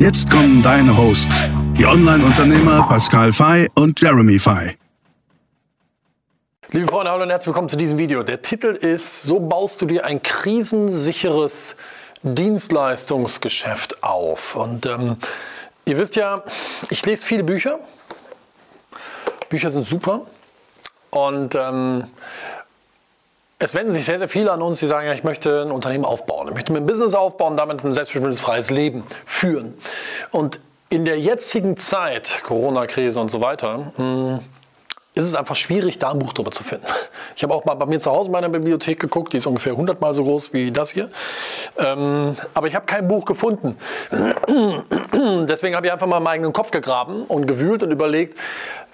Jetzt kommen deine Hosts, die Online-Unternehmer Pascal Fay und Jeremy Fay. Liebe Freunde, hallo und herzlich willkommen zu diesem Video. Der Titel ist, so baust du dir ein krisensicheres Dienstleistungsgeschäft auf. Und ähm, ihr wisst ja, ich lese viele Bücher. Bücher sind super. Und ähm, es wenden sich sehr, sehr viele an uns, die sagen, ja, ich möchte ein Unternehmen aufbauen, ich möchte mir ein Business aufbauen, damit ein selbstbestimmtes freies Leben führen. Und in der jetzigen Zeit, Corona-Krise und so weiter, hm, ist es einfach schwierig, da ein Buch drüber zu finden. Ich habe auch mal bei mir zu Hause in meiner Bibliothek geguckt, die ist ungefähr 100 mal so groß wie das hier. Ähm, aber ich habe kein Buch gefunden. Deswegen habe ich einfach mal meinen eigenen Kopf gegraben und gewühlt und überlegt,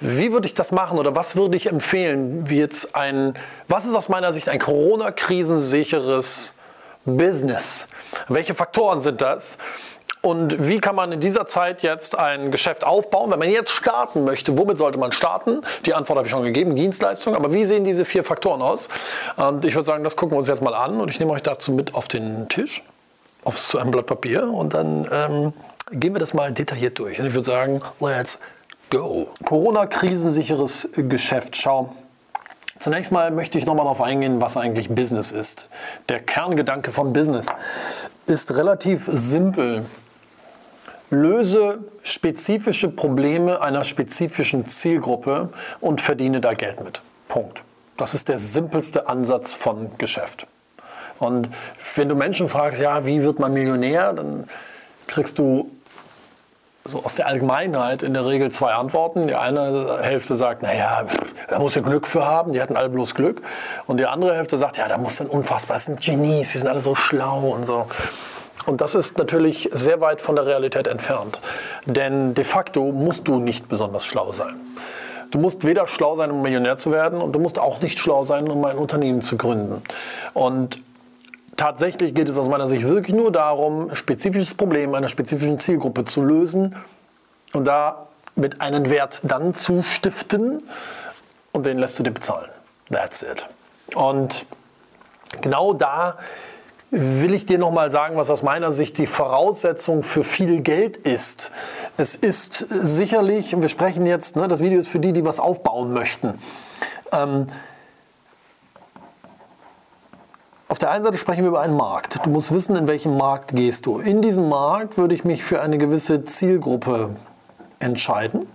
wie würde ich das machen oder was würde ich empfehlen, wie jetzt ein, was ist aus meiner Sicht ein Corona-krisensicheres Business? Welche Faktoren sind das? Und wie kann man in dieser Zeit jetzt ein Geschäft aufbauen? Wenn man jetzt starten möchte, womit sollte man starten? Die Antwort habe ich schon gegeben, Dienstleistung. Aber wie sehen diese vier Faktoren aus? Und ich würde sagen, das gucken wir uns jetzt mal an. Und ich nehme euch dazu mit auf den Tisch, auf zu einem Blatt Papier. Und dann ähm, gehen wir das mal detailliert durch. Und ich würde sagen, let's go. Corona-krisensicheres Geschäft. Schau. Zunächst mal möchte ich nochmal darauf eingehen, was eigentlich Business ist. Der Kerngedanke von Business ist relativ simpel. Löse spezifische Probleme einer spezifischen Zielgruppe und verdiene da Geld mit. Punkt. Das ist der simpelste Ansatz von Geschäft. Und wenn du Menschen fragst, ja, wie wird man Millionär, dann kriegst du so aus der Allgemeinheit in der Regel zwei Antworten. Die eine Hälfte sagt, naja, da muss ja Glück für haben, die hatten alle bloß Glück. Und die andere Hälfte sagt, ja, da muss dann unfassbar, das sind Genies, die sind alle so schlau und so. Und das ist natürlich sehr weit von der Realität entfernt. Denn de facto musst du nicht besonders schlau sein. Du musst weder schlau sein, um Millionär zu werden, und du musst auch nicht schlau sein, um ein Unternehmen zu gründen. Und tatsächlich geht es aus meiner Sicht wirklich nur darum, ein spezifisches Problem einer spezifischen Zielgruppe zu lösen und da mit einem Wert dann zu stiften und den lässt du dir bezahlen. That's it. Und genau da will ich dir noch mal sagen, was aus meiner Sicht die Voraussetzung für viel Geld ist. Es ist sicherlich, und wir sprechen jetzt, ne, das Video ist für die, die was aufbauen möchten. Ähm, auf der einen Seite sprechen wir über einen Markt. Du musst wissen, in welchem Markt gehst du. In diesem Markt würde ich mich für eine gewisse Zielgruppe entscheiden.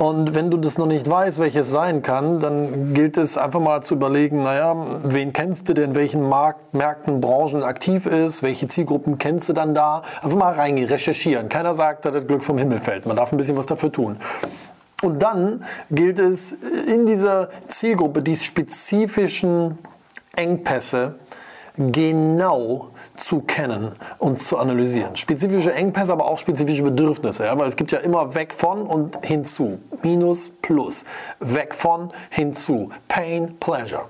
Und wenn du das noch nicht weißt, welches sein kann, dann gilt es einfach mal zu überlegen, naja, wen kennst du denn, welchen Markt, Märkten, Branchen aktiv ist, welche Zielgruppen kennst du dann da? Einfach mal reingehen, recherchieren. Keiner sagt, dass das Glück vom Himmel fällt. Man darf ein bisschen was dafür tun. Und dann gilt es in dieser Zielgruppe die spezifischen Engpässe genau zu kennen und zu analysieren. Spezifische Engpässe, aber auch spezifische Bedürfnisse, ja, weil es gibt ja immer weg von und hinzu. Minus, plus. Weg von, hinzu. Pain, Pleasure.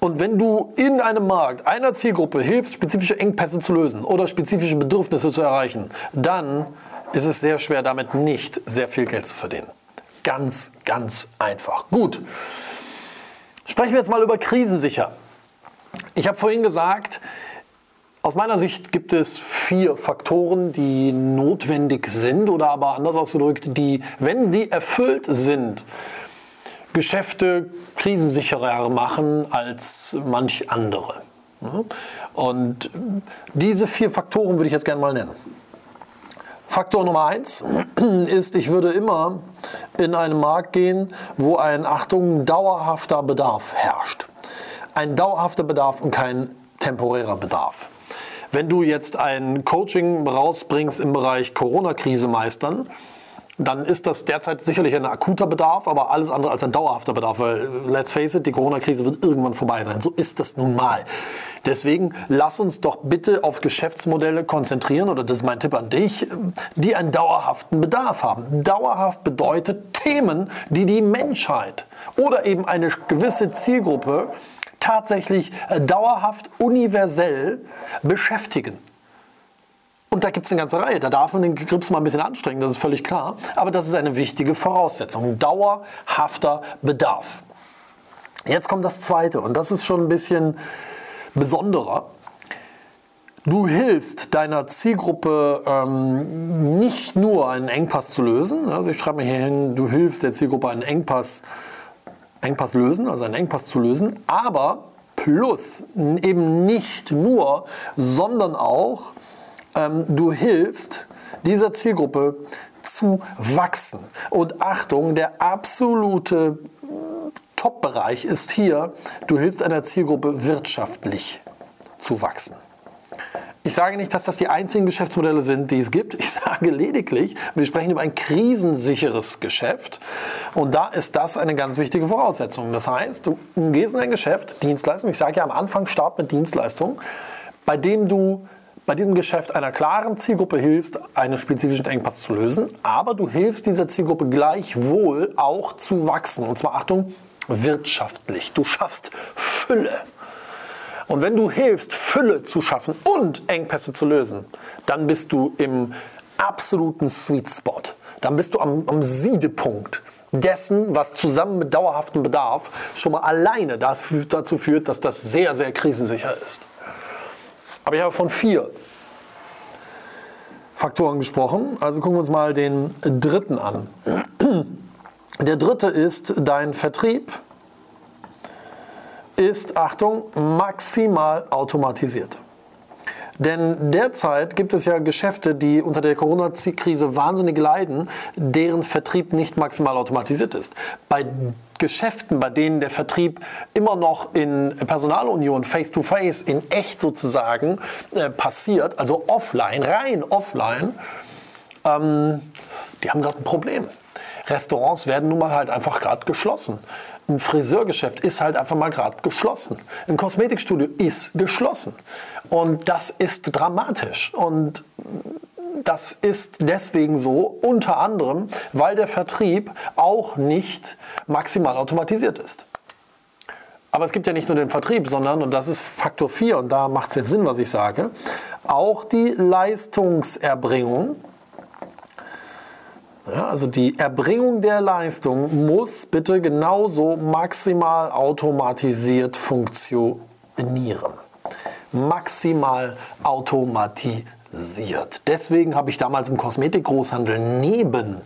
Und wenn du in einem Markt einer Zielgruppe hilfst, spezifische Engpässe zu lösen oder spezifische Bedürfnisse zu erreichen, dann ist es sehr schwer, damit nicht sehr viel Geld zu verdienen. Ganz, ganz einfach. Gut. Sprechen wir jetzt mal über krisensicher. Ich habe vorhin gesagt, aus meiner Sicht gibt es vier Faktoren, die notwendig sind oder aber anders ausgedrückt, die, wenn die erfüllt sind, Geschäfte krisensicherer machen als manch andere. Und diese vier Faktoren würde ich jetzt gerne mal nennen. Faktor Nummer eins ist, ich würde immer in einen Markt gehen, wo ein, Achtung, dauerhafter Bedarf herrscht. Ein dauerhafter Bedarf und kein temporärer Bedarf. Wenn du jetzt ein Coaching rausbringst im Bereich Corona-Krise meistern, dann ist das derzeit sicherlich ein akuter Bedarf, aber alles andere als ein dauerhafter Bedarf, weil, let's face it, die Corona-Krise wird irgendwann vorbei sein. So ist das nun mal. Deswegen lass uns doch bitte auf Geschäftsmodelle konzentrieren, oder das ist mein Tipp an dich, die einen dauerhaften Bedarf haben. Dauerhaft bedeutet Themen, die die Menschheit oder eben eine gewisse Zielgruppe tatsächlich äh, dauerhaft universell beschäftigen. Und da gibt es eine ganze Reihe. Da darf man den Grips mal ein bisschen anstrengen, das ist völlig klar. Aber das ist eine wichtige Voraussetzung. Dauerhafter Bedarf. Jetzt kommt das Zweite und das ist schon ein bisschen besonderer. Du hilfst deiner Zielgruppe ähm, nicht nur einen Engpass zu lösen. Also ich schreibe mir hier hin, du hilfst der Zielgruppe einen Engpass, Engpass lösen, also einen Engpass zu lösen, aber plus eben nicht nur, sondern auch ähm, du hilfst dieser Zielgruppe zu wachsen. Und Achtung, der absolute Top-Bereich ist hier, du hilfst einer Zielgruppe wirtschaftlich zu wachsen. Ich sage nicht, dass das die einzigen Geschäftsmodelle sind, die es gibt. Ich sage lediglich, wir sprechen über ein krisensicheres Geschäft. Und da ist das eine ganz wichtige Voraussetzung. Das heißt, du gehst in ein Geschäft, Dienstleistung. Ich sage ja am Anfang, start mit Dienstleistung, bei dem du bei diesem Geschäft einer klaren Zielgruppe hilfst, einen spezifischen Engpass zu lösen, aber du hilfst dieser Zielgruppe gleichwohl auch zu wachsen. Und zwar, Achtung, wirtschaftlich. Du schaffst Fülle. Und wenn du hilfst, Fülle zu schaffen und Engpässe zu lösen, dann bist du im absoluten Sweet Spot. Dann bist du am, am Siedepunkt dessen, was zusammen mit dauerhaftem Bedarf schon mal alleine dazu führt, dass das sehr, sehr krisensicher ist. Aber ich habe von vier Faktoren gesprochen. Also gucken wir uns mal den dritten an. Der dritte ist, dein Vertrieb ist, Achtung, maximal automatisiert. Denn derzeit gibt es ja Geschäfte, die unter der Corona-Krise wahnsinnig leiden, deren Vertrieb nicht maximal automatisiert ist. Bei Geschäften, bei denen der Vertrieb immer noch in Personalunion, face-to-face, -face, in echt sozusagen äh, passiert, also offline, rein offline, ähm, die haben gerade ein Problem. Restaurants werden nun mal halt einfach gerade geschlossen. Ein Friseurgeschäft ist halt einfach mal gerade geschlossen. Ein Kosmetikstudio ist geschlossen. Und das ist dramatisch. Und das ist deswegen so, unter anderem, weil der Vertrieb auch nicht maximal automatisiert ist. Aber es gibt ja nicht nur den Vertrieb, sondern, und das ist Faktor 4, und da macht es jetzt Sinn, was ich sage, auch die Leistungserbringung ja, also die Erbringung der Leistung muss bitte genauso maximal automatisiert funktionieren. Maximal automatisiert. Deswegen habe ich damals im Kosmetikgroßhandel neben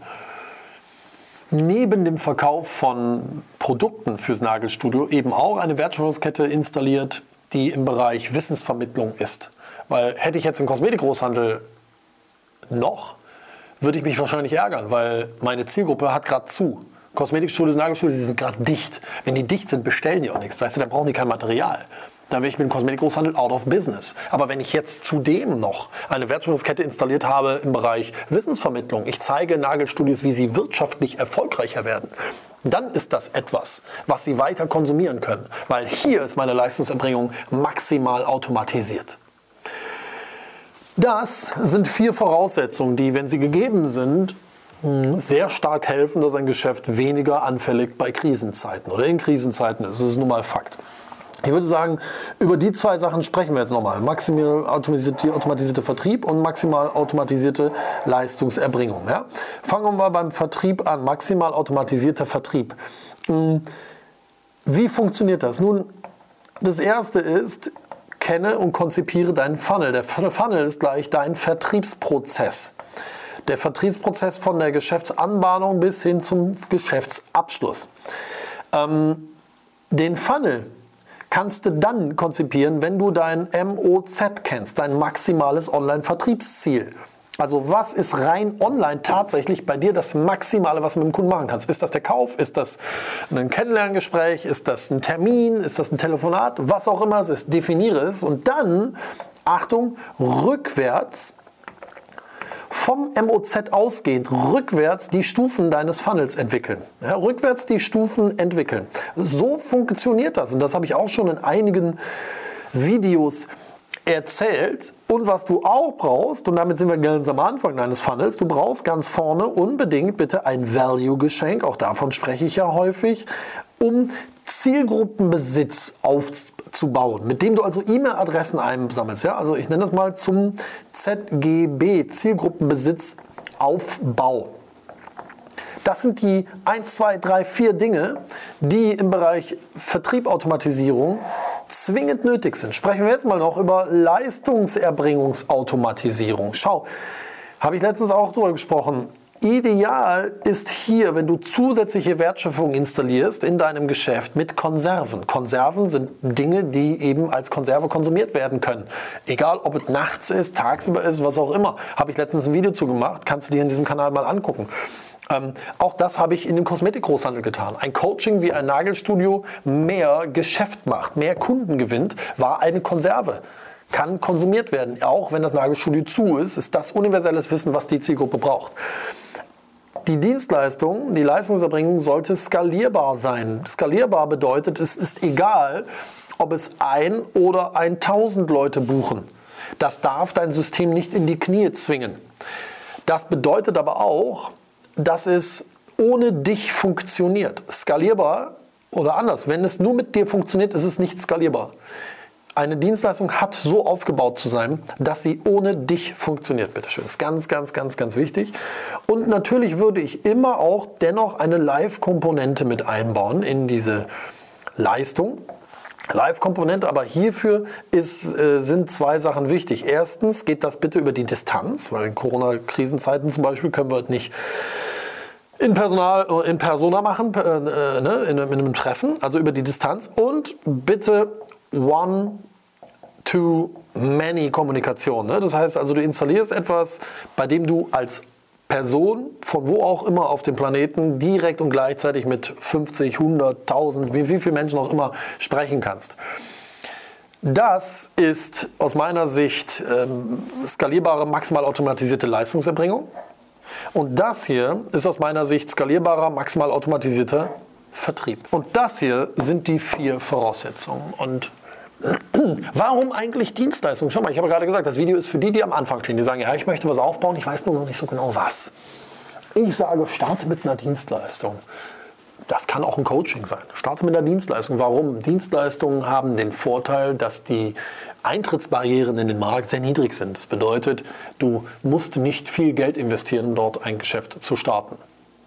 neben dem Verkauf von Produkten fürs Nagelstudio eben auch eine Wertschöpfungskette installiert, die im Bereich Wissensvermittlung ist. Weil hätte ich jetzt im Kosmetikgroßhandel noch würde ich mich wahrscheinlich ärgern, weil meine Zielgruppe hat gerade zu. Kosmetikstudios, Nagelstudios, die sind gerade dicht. Wenn die dicht sind, bestellen die auch nichts. Weißt du, dann brauchen die kein Material. Dann wäre ich mit dem Kosmetikgroßhandel out of business. Aber wenn ich jetzt zudem noch eine Wertschöpfungskette installiert habe im Bereich Wissensvermittlung, ich zeige Nagelstudios, wie sie wirtschaftlich erfolgreicher werden, dann ist das etwas, was sie weiter konsumieren können. Weil hier ist meine Leistungserbringung maximal automatisiert. Das sind vier Voraussetzungen, die, wenn sie gegeben sind, hm, sehr stark helfen, dass ein Geschäft weniger anfällig bei Krisenzeiten oder in Krisenzeiten ist. Das ist nun mal Fakt. Ich würde sagen, über die zwei Sachen sprechen wir jetzt nochmal. Maximal automatisierte, automatisierte Vertrieb und maximal automatisierte Leistungserbringung. Ja? Fangen wir beim Vertrieb an. Maximal automatisierter Vertrieb. Hm, wie funktioniert das? Nun, das erste ist, kenne und konzipiere deinen Funnel. Der Funnel ist gleich dein Vertriebsprozess. Der Vertriebsprozess von der Geschäftsanbahnung bis hin zum Geschäftsabschluss. Ähm, den Funnel kannst du dann konzipieren, wenn du dein MOZ kennst, dein maximales Online-Vertriebsziel. Also was ist rein online tatsächlich bei dir das Maximale, was du mit dem Kunden machen kannst? Ist das der Kauf? Ist das ein Kennenlerngespräch? Ist das ein Termin? Ist das ein Telefonat? Was auch immer es ist, definiere es und dann, Achtung, rückwärts vom MOZ ausgehend rückwärts die Stufen deines Funnels entwickeln. Ja, rückwärts die Stufen entwickeln. So funktioniert das und das habe ich auch schon in einigen Videos erzählt. Und was du auch brauchst, und damit sind wir ganz am Anfang deines Funnels, du brauchst ganz vorne unbedingt bitte ein Value-Geschenk, auch davon spreche ich ja häufig, um Zielgruppenbesitz aufzubauen, mit dem du also E-Mail-Adressen einsammelst. Ja? Also ich nenne das mal zum ZGB, Zielgruppenbesitz Aufbau. Das sind die 1, 2, 3, 4 Dinge, die im Bereich Vertriebautomatisierung zwingend nötig sind. Sprechen wir jetzt mal noch über Leistungserbringungsautomatisierung. Schau, habe ich letztens auch darüber gesprochen. Ideal ist hier, wenn du zusätzliche Wertschöpfung installierst in deinem Geschäft mit Konserven. Konserven sind Dinge, die eben als Konserve konsumiert werden können. Egal, ob es nachts ist, tagsüber ist, was auch immer. Habe ich letztens ein Video zu gemacht, kannst du dir in diesem Kanal mal angucken. Ähm, auch das habe ich in dem Kosmetikgroßhandel getan. Ein Coaching, wie ein Nagelstudio mehr Geschäft macht, mehr Kunden gewinnt, war eine Konserve. Kann konsumiert werden. Auch wenn das Nagelstudio zu ist, ist das universelles Wissen, was die Zielgruppe braucht. Die Dienstleistung, die Leistungserbringung sollte skalierbar sein. Skalierbar bedeutet, es ist egal, ob es ein oder 1000 Leute buchen. Das darf dein System nicht in die Knie zwingen. Das bedeutet aber auch, dass es ohne dich funktioniert. Skalierbar oder anders, wenn es nur mit dir funktioniert, ist es nicht skalierbar. Eine Dienstleistung hat so aufgebaut zu sein, dass sie ohne dich funktioniert. Bitte schön. Das ist ganz, ganz, ganz, ganz wichtig. Und natürlich würde ich immer auch dennoch eine Live-Komponente mit einbauen in diese Leistung. Live-Komponente, aber hierfür ist, äh, sind zwei Sachen wichtig. Erstens geht das bitte über die Distanz, weil in Corona-Krisenzeiten zum Beispiel können wir halt nicht in Personal, äh, in Persona machen, äh, äh, ne, in, in, einem Treffen, also über die Distanz. Und bitte one to many Kommunikation. Ne? Das heißt also, du installierst etwas, bei dem du als Person von wo auch immer auf dem Planeten direkt und gleichzeitig mit 50, 100, 1000, wie, wie viele Menschen auch immer sprechen kannst. Das ist aus meiner Sicht ähm, skalierbare, maximal automatisierte Leistungserbringung. Und das hier ist aus meiner Sicht skalierbarer, maximal automatisierter Vertrieb. Und das hier sind die vier Voraussetzungen. Und Warum eigentlich Dienstleistung? Schau mal, ich habe gerade gesagt, das Video ist für die, die am Anfang stehen. Die sagen, ja, ich möchte was aufbauen, ich weiß nur noch nicht so genau was. Ich sage, starte mit einer Dienstleistung. Das kann auch ein Coaching sein. Starte mit einer Dienstleistung. Warum? Dienstleistungen haben den Vorteil, dass die Eintrittsbarrieren in den Markt sehr niedrig sind. Das bedeutet, du musst nicht viel Geld investieren, um dort ein Geschäft zu starten.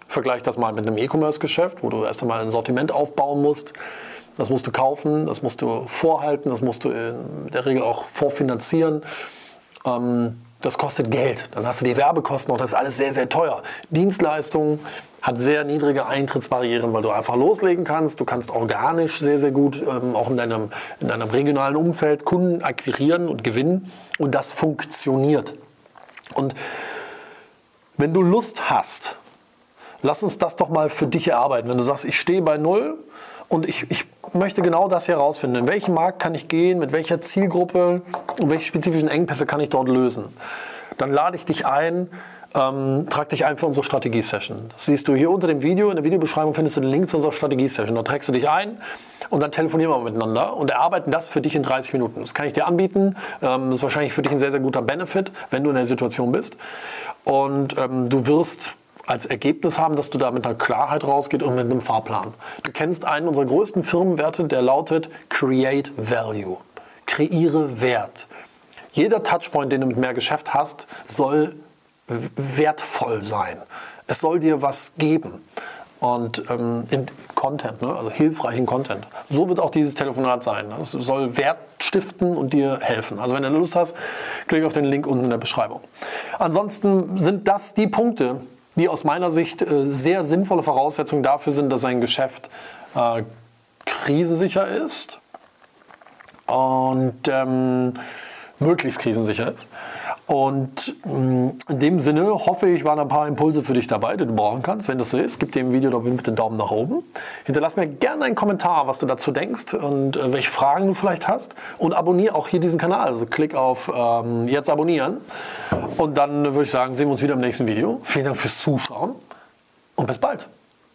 Vergleich das mal mit einem E-Commerce-Geschäft, wo du erst einmal ein Sortiment aufbauen musst das musst du kaufen, das musst du vorhalten, das musst du in der Regel auch vorfinanzieren. Ähm, das kostet Geld. Dann hast du die Werbekosten noch, das ist alles sehr, sehr teuer. Dienstleistung hat sehr niedrige Eintrittsbarrieren, weil du einfach loslegen kannst. Du kannst organisch sehr, sehr gut ähm, auch in deinem, in deinem regionalen Umfeld Kunden akquirieren und gewinnen. Und das funktioniert. Und wenn du Lust hast, lass uns das doch mal für dich erarbeiten. Wenn du sagst, ich stehe bei Null und ich, ich möchte genau das herausfinden. In welchen Markt kann ich gehen, mit welcher Zielgruppe und welche spezifischen Engpässe kann ich dort lösen. Dann lade ich dich ein, ähm, trag dich ein für unsere Strategie-Session. Das siehst du hier unter dem Video. In der Videobeschreibung findest du den Link zu unserer Strategie-Session. Da trägst du dich ein und dann telefonieren wir miteinander und erarbeiten das für dich in 30 Minuten. Das kann ich dir anbieten. Ähm, das ist wahrscheinlich für dich ein sehr, sehr guter Benefit, wenn du in der Situation bist. Und ähm, du wirst als Ergebnis haben, dass du da mit einer Klarheit rausgehst und mit einem Fahrplan. Du kennst einen unserer größten Firmenwerte, der lautet Create Value. Kreiere Wert. Jeder Touchpoint, den du mit mehr Geschäft hast, soll wertvoll sein. Es soll dir was geben. Und ähm, in Content, ne? also hilfreichen Content. So wird auch dieses Telefonat sein. Ne? Es soll Wert stiften und dir helfen. Also wenn du Lust hast, klick auf den Link unten in der Beschreibung. Ansonsten sind das die Punkte, die aus meiner Sicht äh, sehr sinnvolle Voraussetzungen dafür sind, dass ein Geschäft äh, krisensicher ist und ähm, möglichst krisensicher ist. Und mm, in dem Sinne hoffe ich, waren ein paar Impulse für dich dabei, die du brauchen kannst. Wenn das so ist, gib dem Video doch bitte einen Daumen nach oben. Hinterlass mir gerne einen Kommentar, was du dazu denkst und äh, welche Fragen du vielleicht hast. Und abonniere auch hier diesen Kanal. Also klick auf ähm, jetzt abonnieren. Und dann würde ich sagen, sehen wir uns wieder im nächsten Video. Vielen Dank fürs Zuschauen und bis bald.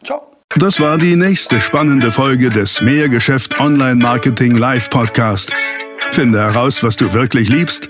Ciao. Das war die nächste spannende Folge des Mehrgeschäft Online Marketing Live Podcast. Finde heraus, was du wirklich liebst